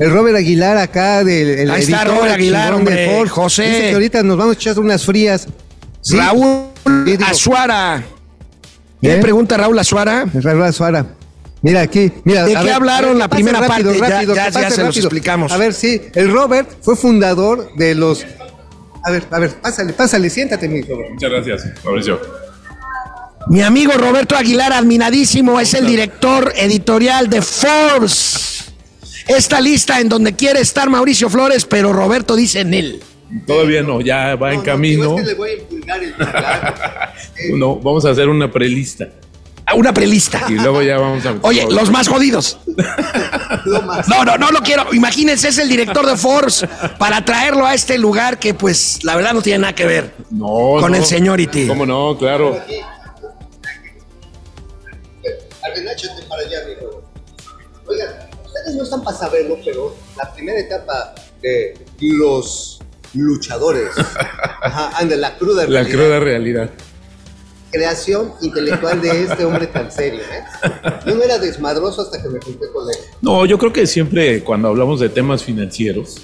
El Robert Aguilar acá del el Ahí está editor Robert Aguilar, hombre, Forbes. José. Dice que ahorita nos vamos a echar unas frías. Sí. Raúl Sí, Azuara. ¿Qué ¿Eh? pregunta Raúl Azuara? Raúl Azuara. Mira aquí, mira. ¿De qué ver, hablaron ver, la primera parte? Ya- ya- se los explicamos. A ver, sí, el Robert fue fundador de los. A ver, a ver, pásale, pásale, siéntate, mi Robert. Muchas gracias, Mauricio. Mi amigo Roberto Aguilar, admiradísimo, es el director editorial de Forbes. Esta lista en donde quiere estar Mauricio Flores, pero Roberto dice en él. Todavía no, ya va en camino. Es que le voy a el. No, vamos a hacer una prelista. Una prelista. Y luego ya vamos a. Oye, los más jodidos. No, no, no lo quiero. Imagínense, es el director de Forbes para traerlo a este lugar que, pues, la verdad no tiene nada que ver. No, con no. el señority. ¿Cómo no? Claro. Para allá, mi Robert. Oigan, ustedes no están para saberlo, pero la primera etapa de los luchadores. Ajá, anda, la cruda La realidad. cruda realidad. Creación intelectual de este hombre tan serio. ¿eh? Yo no era desmadroso hasta que me junté con él. No, yo creo que siempre cuando hablamos de temas financieros,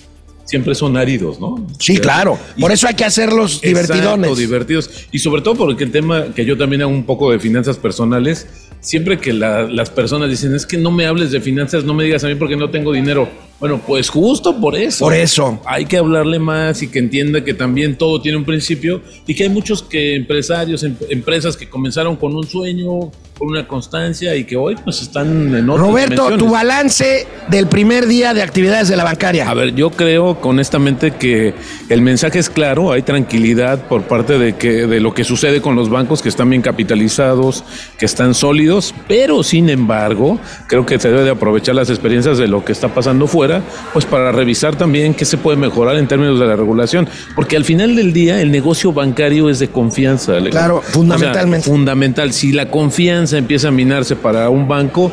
siempre son áridos, ¿no? Sí, claro. Por eso hay que hacerlos divertidones. Exacto, divertidos. Y sobre todo porque el tema que yo también hago un poco de finanzas personales, siempre que la- las personas dicen, es que no me hables de finanzas, no me digas a mí porque no tengo dinero. Bueno, pues justo por eso. Por eso. Hay que hablarle más y que entienda que también todo tiene un principio y que hay muchos que empresarios, em- empresas que comenzaron con un sueño, con una constancia y que hoy pues están en otras Roberto, tu balance del primer día de actividades de la bancaria. A ver, yo creo honestamente que el mensaje es claro, hay tranquilidad por parte de que de lo que sucede con los bancos que están bien capitalizados, que están sólidos, pero sin embargo, creo que se debe de aprovechar las experiencias de lo que está pasando fuera, pues para revisar también qué se puede mejorar en términos de la regulación, porque al final del día el negocio bancario es de confianza. Claro, O sea, fundamentalmente. fundamental. Si la confianza empieza a minarse para un banco,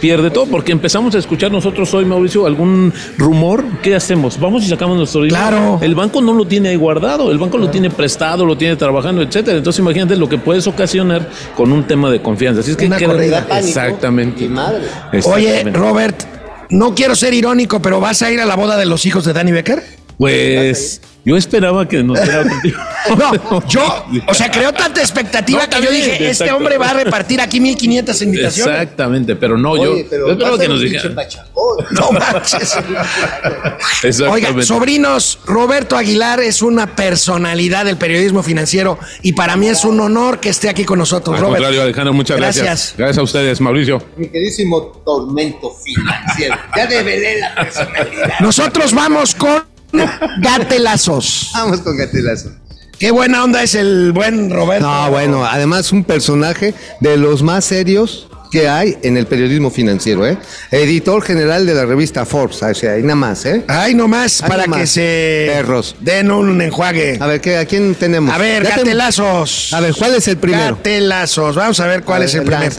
pierde todo, porque empezamos a escuchar nosotros hoy, Mauricio, algún rumor, ¿qué hacemos? Vamos y sacamos nuestro dinero. Claro. El banco no lo tiene ahí guardado, el banco lo tiene prestado, lo tiene trabajando, etcétera. Entonces imagínate lo que puedes ocasionar con un tema de confianza. Así es que Una corrida. Exactamente. Madre. Oye, Exactamente. Robert, no quiero ser irónico, pero ¿vas a ir a la boda de los hijos de Danny Becker? Pues yo esperaba que nos diera otro tipo No, yo, o sea, creó tanta expectativa No, que yo dije, este hombre va a repartir aquí 1500 invitaciones. Exactamente, pero no, yo, pero yo que nos un dijera. pinche pachangón. No manches. Exactamente. Oiga, sobrinos, Roberto Aguilar es una personalidad del periodismo financiero y para mí es un honor que esté aquí con nosotros, Al Robert. contrario, Alejandro, muchas gracias. Gracias. Gracias a ustedes, Mauricio. Mi queridísimo tormento financiero. Ya develé la personalidad. Nosotros vamos con gatelazos. Vamos con Gatelazo. Qué buena onda es el buen Roberto. No, bueno, además un personaje de los más serios que hay en el periodismo financiero, ¿eh? Editor general de la revista Forbes, o sea, y nada más, ¿eh? Ay, nomás Ay, para nomás. que se Perros. den un enjuague. A ver, ¿qué, ¿a quién tenemos? A ver, Ya te- gatelazos. A ver, ¿cuál es el primero? Gatelazos. Vamos a ver cuál A es el primero.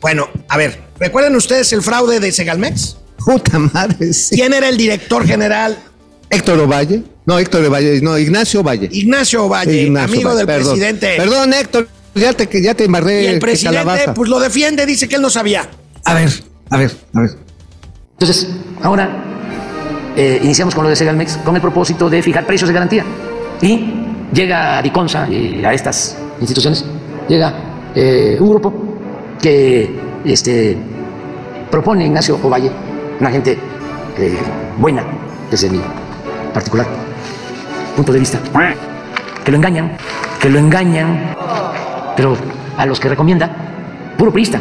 Bueno, a ver, ¿recuerdan ustedes el fraude de Segalmex? Puta madre, sí. ¿Quién era el director general? Héctor Ovalle. No, Héctor Ovalle, no, Ignacio Valle. Ignacio Ovalle, Ignacio amigo Valle, del perdón. presidente. Perdón, Héctor, ya te, ya te embarré Y el de presidente, calabaza. pues lo defiende, dice que él no sabía. A ver, a ver, a ver. Entonces, ahora eh, iniciamos con lo de Segalmex con el propósito de fijar precios de garantía. Y llega a Diconsa y a estas instituciones, llega eh, un grupo que este, propone Ignacio Ovalle, una gente eh, buena desde mi particular punto de vista, que lo engañan, que lo engañan, pero a los que recomienda, puro priista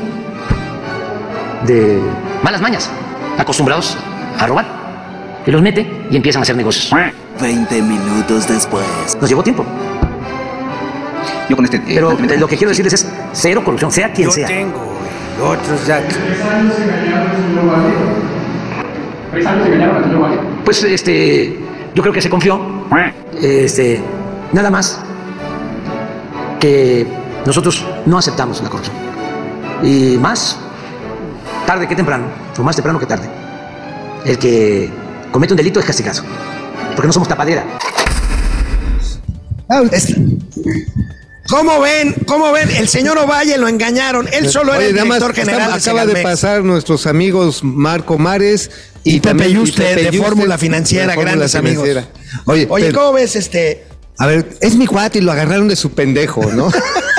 de malas mañas, acostumbrados a robar. Y los mete y empiezan a hacer negocios. 20 minutos después. Nos llevó tiempo. Yo con este. eh, Pero eh, lo que quiero decirles es cero corrupción, sea quien sea. tengo otros datos. Pues este, yo creo que se confió. Este, nada más que nosotros no aceptamos la corrupción. Y más tarde que temprano, o más temprano que tarde, el que comete un delito es castigado. Porque no somos tapadera. Es- ¿Cómo ven? ¿Cómo ven? El señor Ovalle lo engañaron. Él solo era Oye, el nada más, director general acaba de pasar nuestros amigos Marco Mares Y Pepe también- Yuste, de Fórmula Financiera, de grandes amigos. Oye, Oye, pero- ¿cómo ves este? a ver, es mi cuate y lo agarraron de su pendejo, ¿no?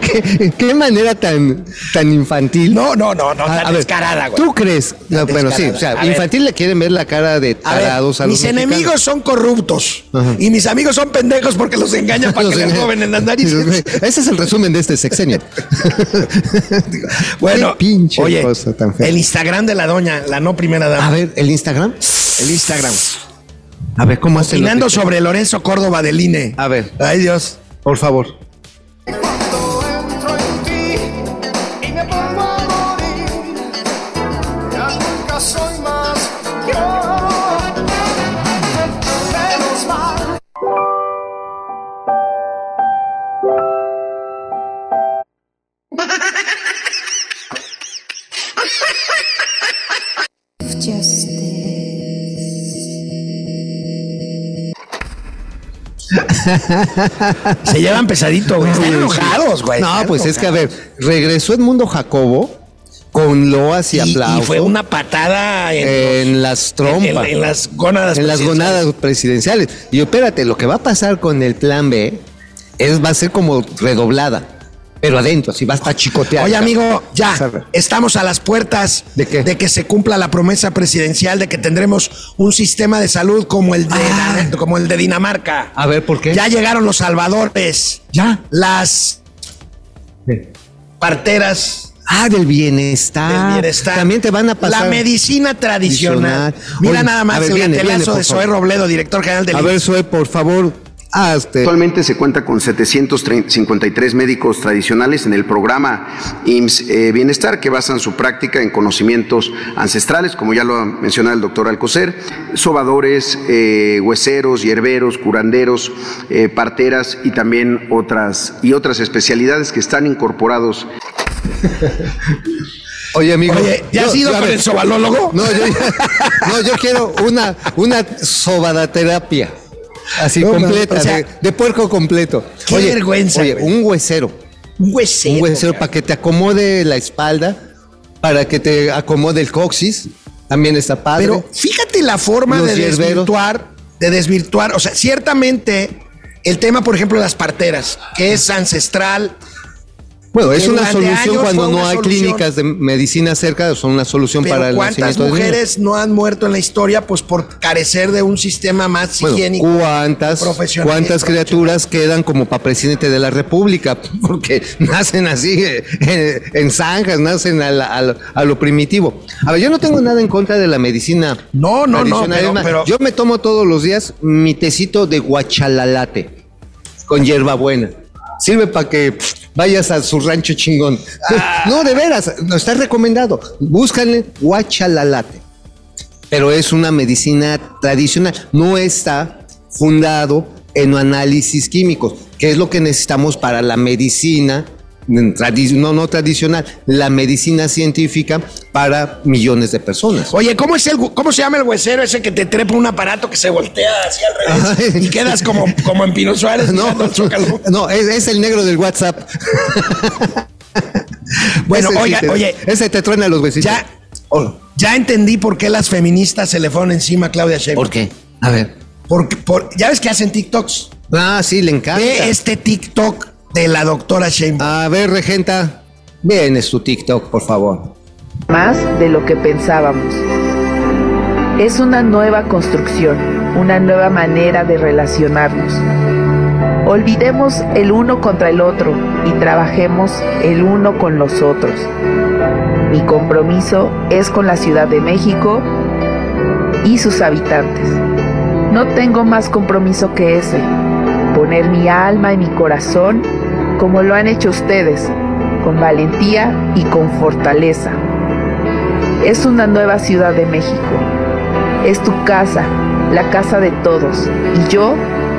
¿Qué, qué manera tan, tan infantil. No, no, no, no, tan a descarada, güey. ¿Tú crees? No, bueno, sí, o sea, A ver. infantil le quieren ver la cara de A ver, tarados a los mis mexicanos. enemigos son corruptos Ajá. y mis amigos son pendejos porque los engañan para que Los les engañan. roben en las narices. Ese es el resumen de este sexenio. Bueno, pinche oye, cosa tan fea. el Instagram de la doña, la no primera dama. A ver, el Instagram. el Instagram. A ver, ¿cómo hace Opinando sobre Lorenzo Córdoba del INE. A ver. Ay, Dios. Por favor. Uh -huh. Se llevan pesadito, güey. Están enojados, güey. No, pues es que a ver, regresó Edmundo Jacobo con loas y, Y, aplausos. y fue una patada en, en las trompas. en- en las gónadas. en las gonadas presidenciales. Y espérate, lo que va a pasar con el plan B es, va a ser como redoblada. Pero adentro, así vas a chicotear. Oye, amigo, ya estamos a las puertas ¿De qué? que se cumpla la promesa presidencial de que tendremos un sistema de salud como el de, Ah. como el de Dinamarca. A ver, ¿por qué? Ya llegaron los salvadores. Ya. Las parteras Ah, del bienestar. del bienestar. También te van a pasar. La medicina tradicional. Tradicional. Mira Oye, nada más ver, el viene, de favor. Robledo, director general del A ver. Zoe, por favor, hazte. Actualmente se cuenta con 753 médicos tradicionales en el programa IMSS eh, Bienestar que basan su práctica en conocimientos ancestrales, como ya lo mencionaba el doctor Alcocer, sobadores, eh, hueseros, hierberos, curanderos, eh, parteras y también otras, y otras especialidades que están incorporados Oye, amigo. Oye, ¿ya has ido a con ver, el sobalólogo? No, yo, no, yo quiero una, una sobadaterapia. Así, No, no, completa, o sea, de, de puerco completo. qué vergüenza, Oye, un huesero. Un huesero. Un huesero para que te acomode la espalda, para que te acomode el coxis. También está padre. Pero fíjate la forma Los de hierberos. desvirtuar, de desvirtuar. O sea, ciertamente el tema, por ejemplo, de las parteras, que es ancestral. Bueno, es una solución cuando no hay solución. clínicas de medicina cerca, son una solución Pero para el ¿cuántas mujeres no han muerto en la historia pues por carecer de un sistema más Bueno, higiénico? ¿cuántas, profesional- cuántas criaturas quedan como para presidente de la República? Porque nacen así, eh, en zanjas, nacen a, la- a lo- a lo primitivo. A ver, yo no tengo nada en contra de la medicina. No, no, no, pero- Yo me tomo todos los días mi tecito de guachalalate con hierbabuena. Sirve para que pff, vayas a su rancho chingón. Ah. No, de veras, no está recomendado. Búscanle guachalalate pero es una medicina tradicional. No está fundado en análisis químicos, que es lo que necesitamos para la medicina, no, no tradicional, la medicina científica para millones de personas. Oye, ¿cómo, es el, ¿cómo se llama el huesero ese que te trepa un aparato que se voltea así al revés y quedas como, como en Pino Suárez Zócalo? no, es, es el negro del WhatsApp. Bueno, Ese sí oiga, te- oye, Ese te truena los besitos. ya, ya entendí por qué las feministas se le fueron encima a Claudia Sheinbaum. ¿Por qué? A ver. Porque, por, ya ves que hacen TikToks. Ah, sí, le encanta. Ve este TikTok de la doctora Sheinbaum. A ver, Regenta, vienes tu TikTok, por favor. más de lo que pensábamos. Es una nueva construcción, una nueva manera de relacionarnos. Olvidemos el uno contra el otro y trabajemos el uno con los otros. Mi compromiso es con la Ciudad de México y sus habitantes. No tengo más compromiso que ese, poner mi alma y mi corazón como lo han hecho ustedes, con valentía y con fortaleza. Es una nueva Ciudad de México. Es tu casa, la casa de todos. Y yo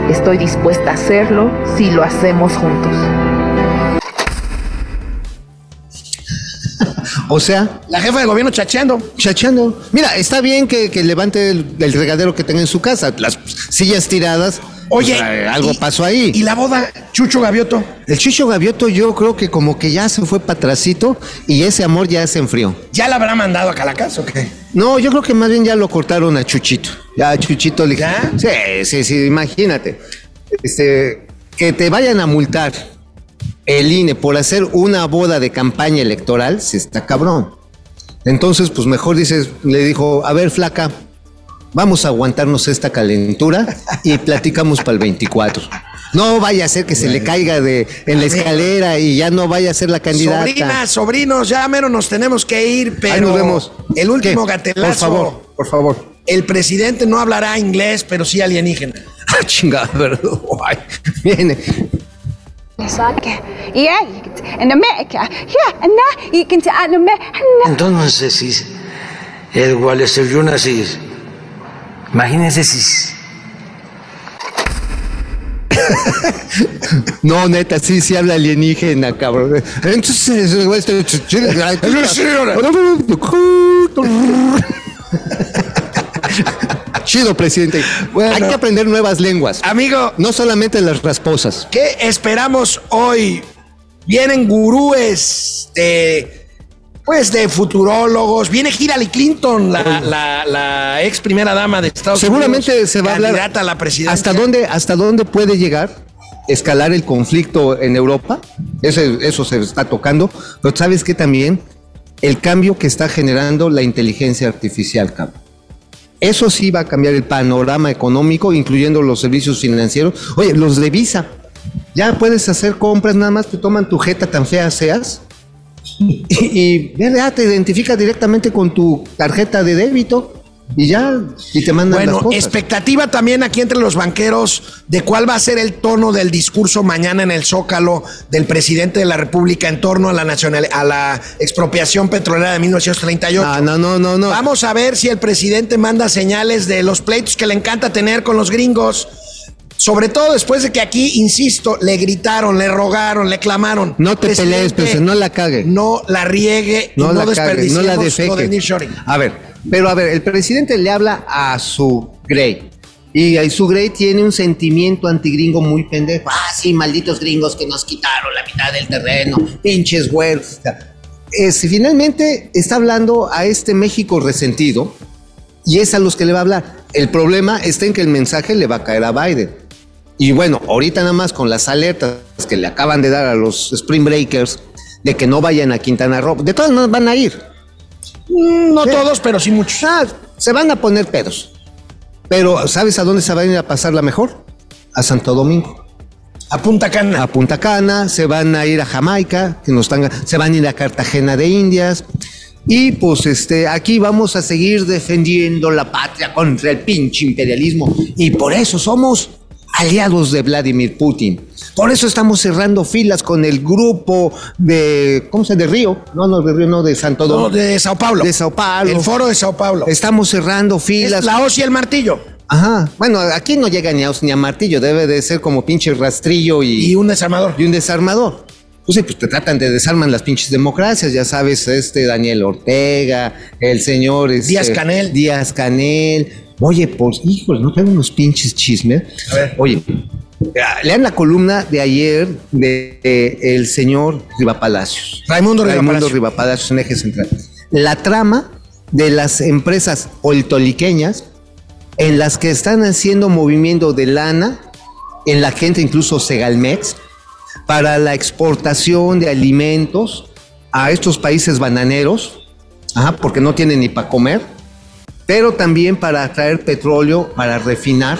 estoy dispuesta a hacerlo si lo hacemos juntos. O sea, La jefa de gobierno chacheando. chacheando. Mira, está bien que, que levante el, el regadero que tenga en su casa, las sillas tiradas. Oye, pues, eh, algo y- pasó ahí. ¿Y la boda, Chucho Gavioto? el Chucho Gavioto yo creo que como que ya se fue para atrásito y ese amor ya se enfrió. ¿Ya la habrá mandado a Calacas o qué? No, yo creo que más bien ya lo cortaron a Chuchito. Ya a Chuchito le ¿Ya? Sí, sí, sí, imagínate. Este, que te vayan a multar el INE por hacer una boda de campaña electoral, se está cabrón. Entonces, pues mejor dices, le dijo, a ver, flaca, vamos a aguantarnos esta calentura y platicamos para el 24. No vaya a ser que se le caiga de en la escalera y ya no vaya a ser la candidata. Sobrinas, sobrinos, ya mero nos tenemos que ir, pero Ahí nos vemos. el último ¿Qué? gatelazo. Por favor, por favor. El presidente no hablará inglés, pero sí alienígena. Ah, chingada, pero ay, viene. Entonces, si el Wallace Jonas, si, imagínense si No, neta, sí, sí habla alienígena, cabrón. Entonces, este, Chido, presidente. Hay que aprender nuevas lenguas. Amigo, No solamente las rasposas. ¿qué esperamos hoy? Vienen gurúes de, pues, de futurólogos. Viene Hillary Clinton, la, la- la ex primera dama de Estados Seguramente Unidos. se va a hablar. A la presidencia. ¿Hasta dónde, ¿Hasta dónde puede llegar escalar el conflicto en Europa, eso, eso se está tocando, pero ¿sabes qué también? El cambio que está generando la inteligencia artificial, cabrón. Eso sí va a cambiar el panorama económico, incluyendo los servicios financieros. Oye, los de Visa, ya puedes hacer compras, nada más te toman tu jeta tan fea seas y, y ya te identifica directamente con tu tarjeta de débito y ya, y te mandan Bueno, las cosas. expectativa también aquí entre los banqueros de cuál va a ser el tono del discurso mañana en el Zócalo del presidente de la República en torno a la nacional, a la expropiación petrolera de 1938. Ah, no, no, no, no. Vamos a ver si el presidente manda señales de los pleitos que le encanta tener con los gringos. Sobre todo después de que aquí, insisto, le gritaron, le rogaron, le clamaron. No te pelees, no la cague. No la riegue y no, no, la cague, no la de. A ver, pero a ver, el presidente le habla a su Grey. Y su Grey tiene un sentimiento antigringo muy pendejo. Ah, sí, malditos gringos que nos quitaron la mitad del terreno, pinches güeros. Es- finalmente está hablando a este México resentido y es a los que le va a hablar. El problema está en que el mensaje le va a caer a Biden. Y bueno, ahorita nada más con las alertas que le acaban de dar a los Spring Breakers de que no vayan a Quintana Roo, de todas maneras van a ir. Mm, No todos, pero sí muchos. Ah, se van a poner pedos. Pero ¿sabes a dónde se van a ir a pasarla mejor? A Santo Domingo. A Punta Cana. A Punta Cana, se van a ir a Jamaica, que nos están, se van a ir a Cartagena de Indias. Y pues este, aquí vamos a seguir defendiendo la patria contra el pinche imperialismo. Y por eso somos aliados de Vladimir Putin. Por eso estamos cerrando filas con el grupo de, ¿cómo se llama? De Río. No, no, de Río, no, de Santo No, Domingo. de Sao Paulo. De Sao Paulo. El foro de Sao Paulo. Estamos cerrando filas. Es la hoz y el martillo. Ajá. Bueno, aquí no llega ni a os ni a martillo, debe de ser como pinche rastrillo y, Y un desarmador. y un desarmador. Entonces, pues te tratan de desarman las pinches democracias, ya sabes, este Daniel Ortega, el señor este, Díaz Canel. Díaz Canel. Oye, pues, híjole, no tengo unos pinches chismes. A ver. Oye, lean la columna de ayer de, eh, el señor Riva Palacios. Raimundo Riva Raimundo Palacios. Riva Palacios en eje central. La trama de las empresas oltoliqueñas en las que están haciendo movimiento de lana, en la gente incluso Segalmex, para la exportación de alimentos a estos países bananeros, ajá, porque no tienen ni para comer, pero también para traer petróleo para refinar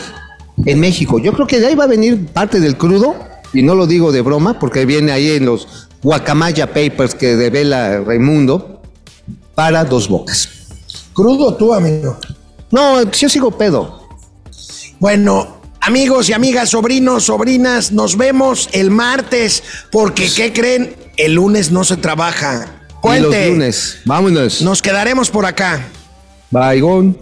en México. Yo creo que de ahí va a venir parte del crudo, y no lo digo de broma, porque viene ahí en los Guacamaya Papers que devela Raimundo, para dos bocas. Crudo tú, amigo. No, yo sigo pedo. Bueno, amigos y amigas, sobrinos, sobrinas, nos vemos el martes, porque ¿qué creen? El lunes no se trabaja. Y los Puente. lunes. Vámonos. Nos quedaremos por acá. Bye, Gon.